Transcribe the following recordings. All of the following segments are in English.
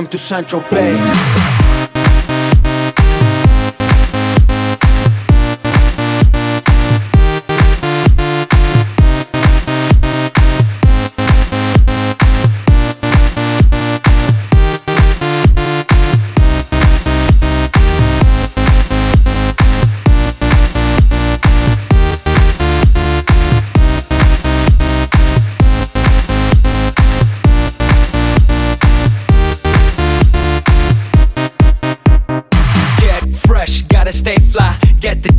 Welcome to Central Bay.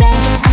in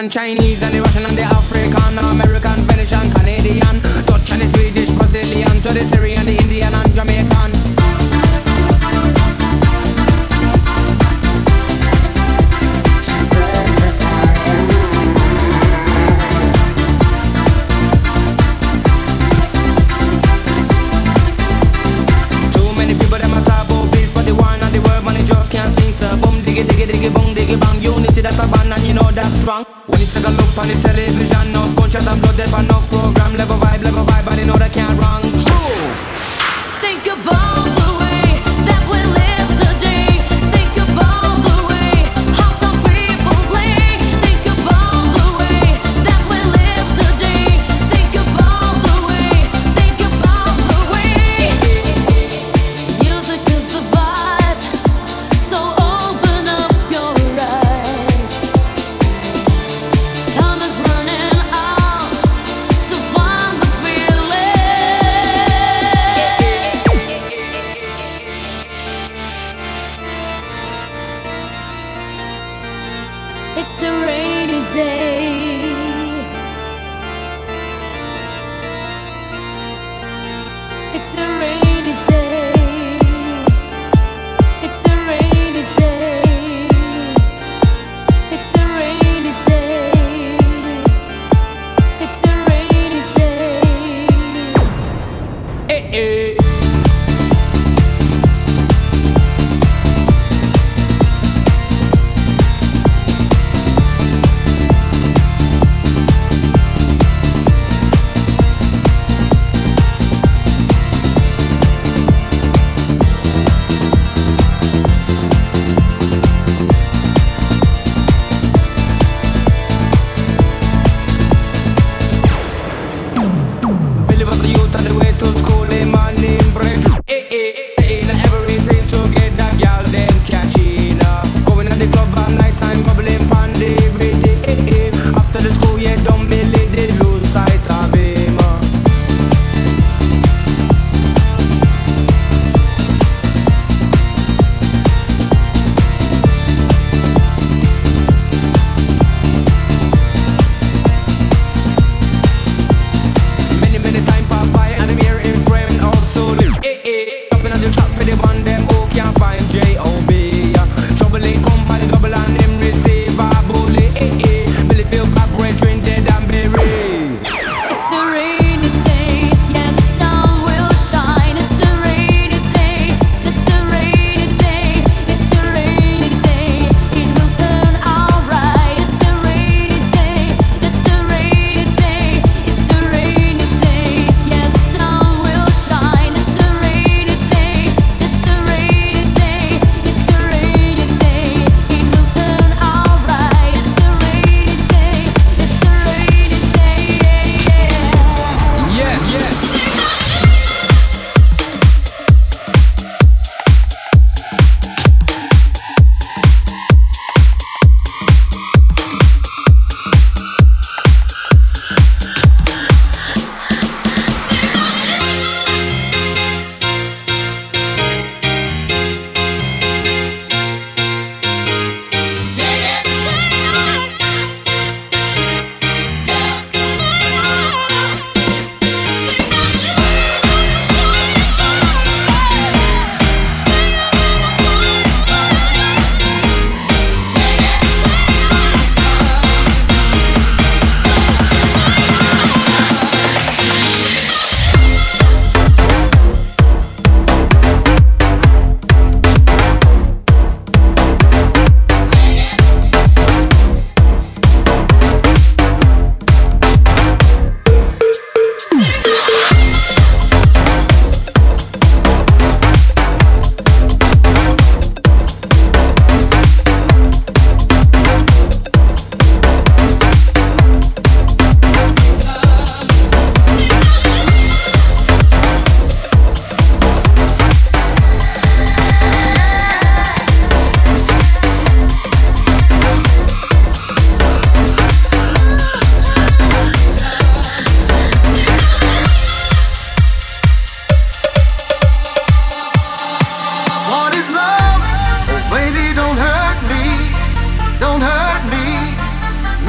Colombian, Chinese, Eh, eh.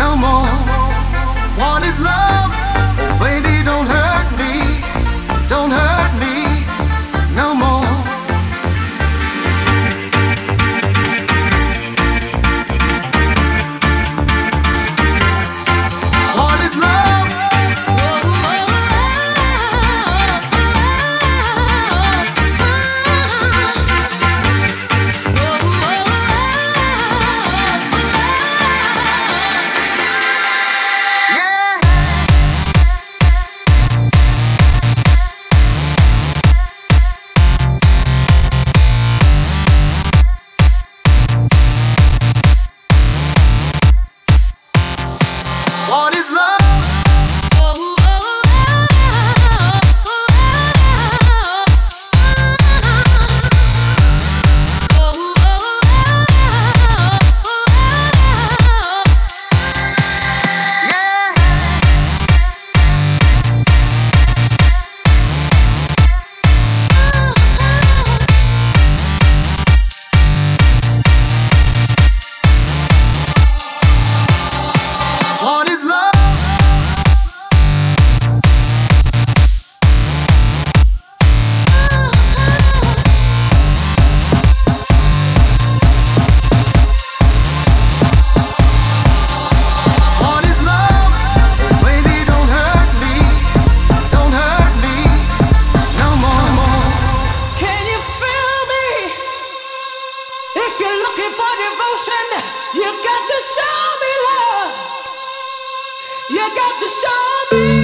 no more. You got to show me.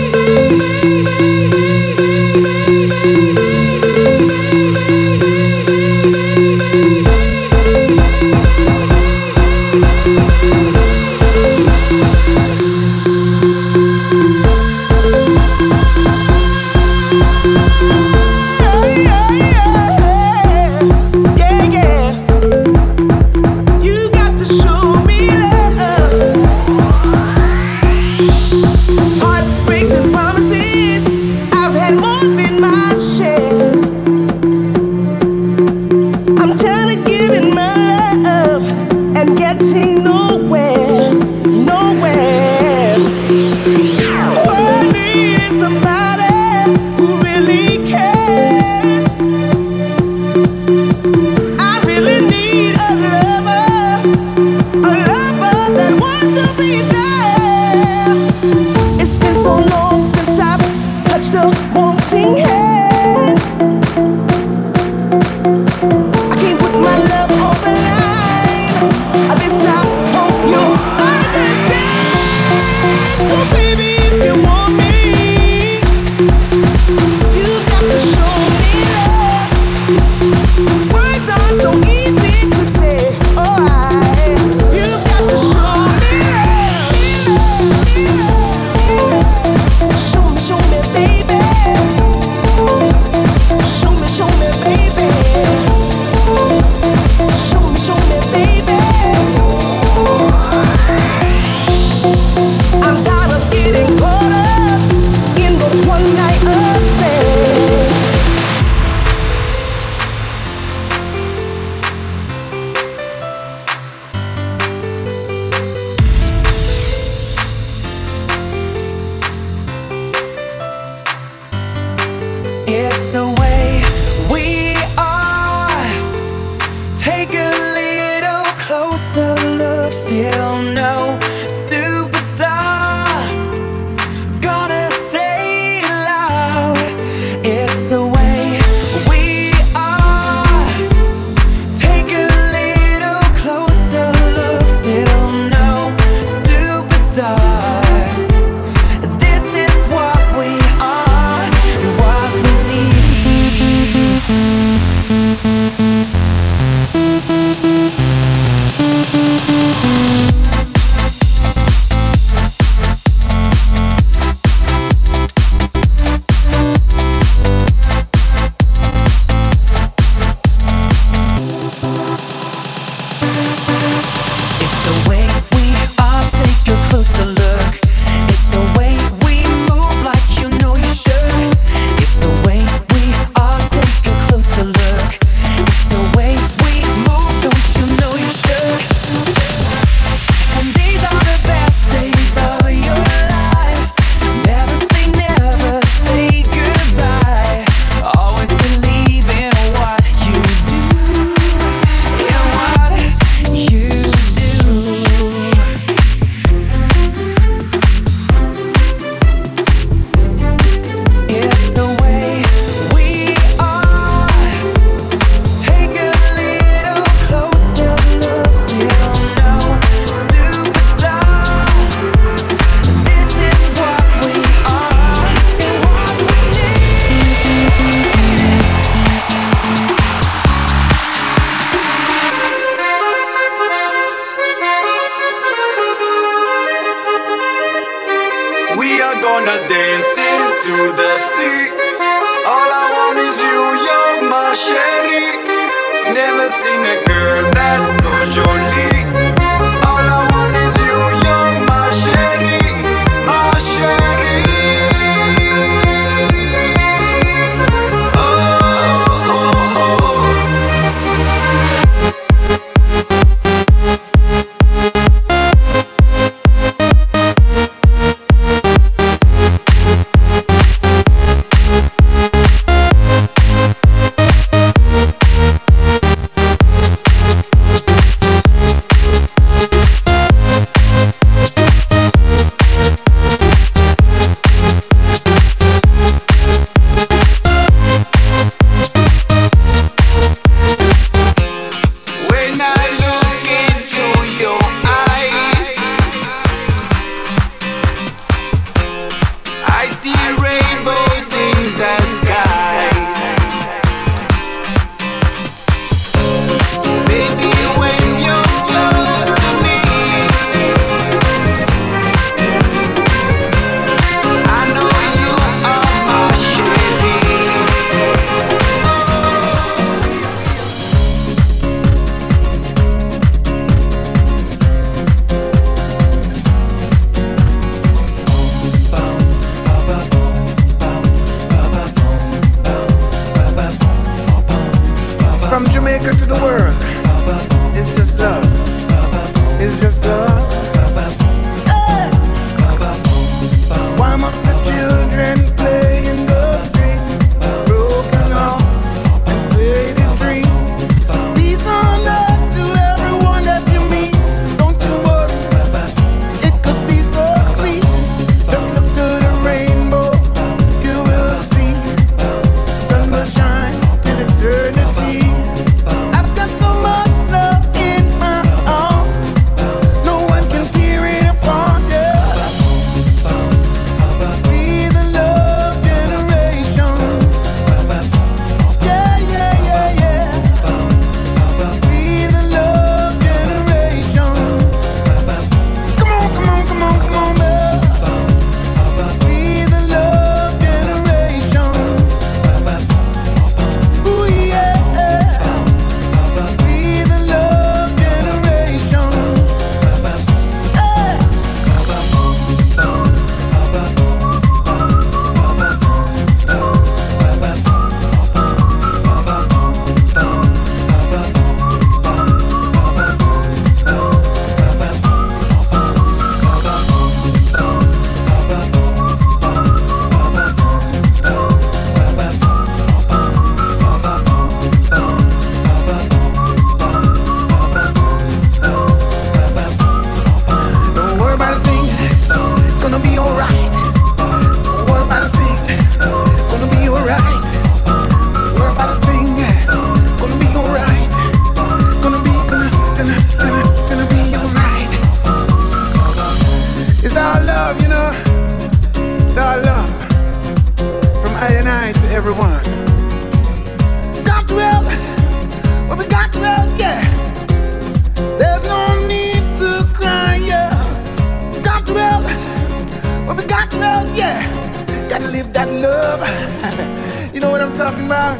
you know what I'm talking about?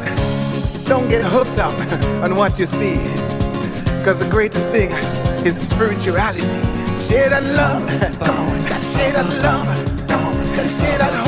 Don't get hooked up on what you see. Cause the greatest thing is spirituality. Share that love. Come on, share that love. Come on, share that hope.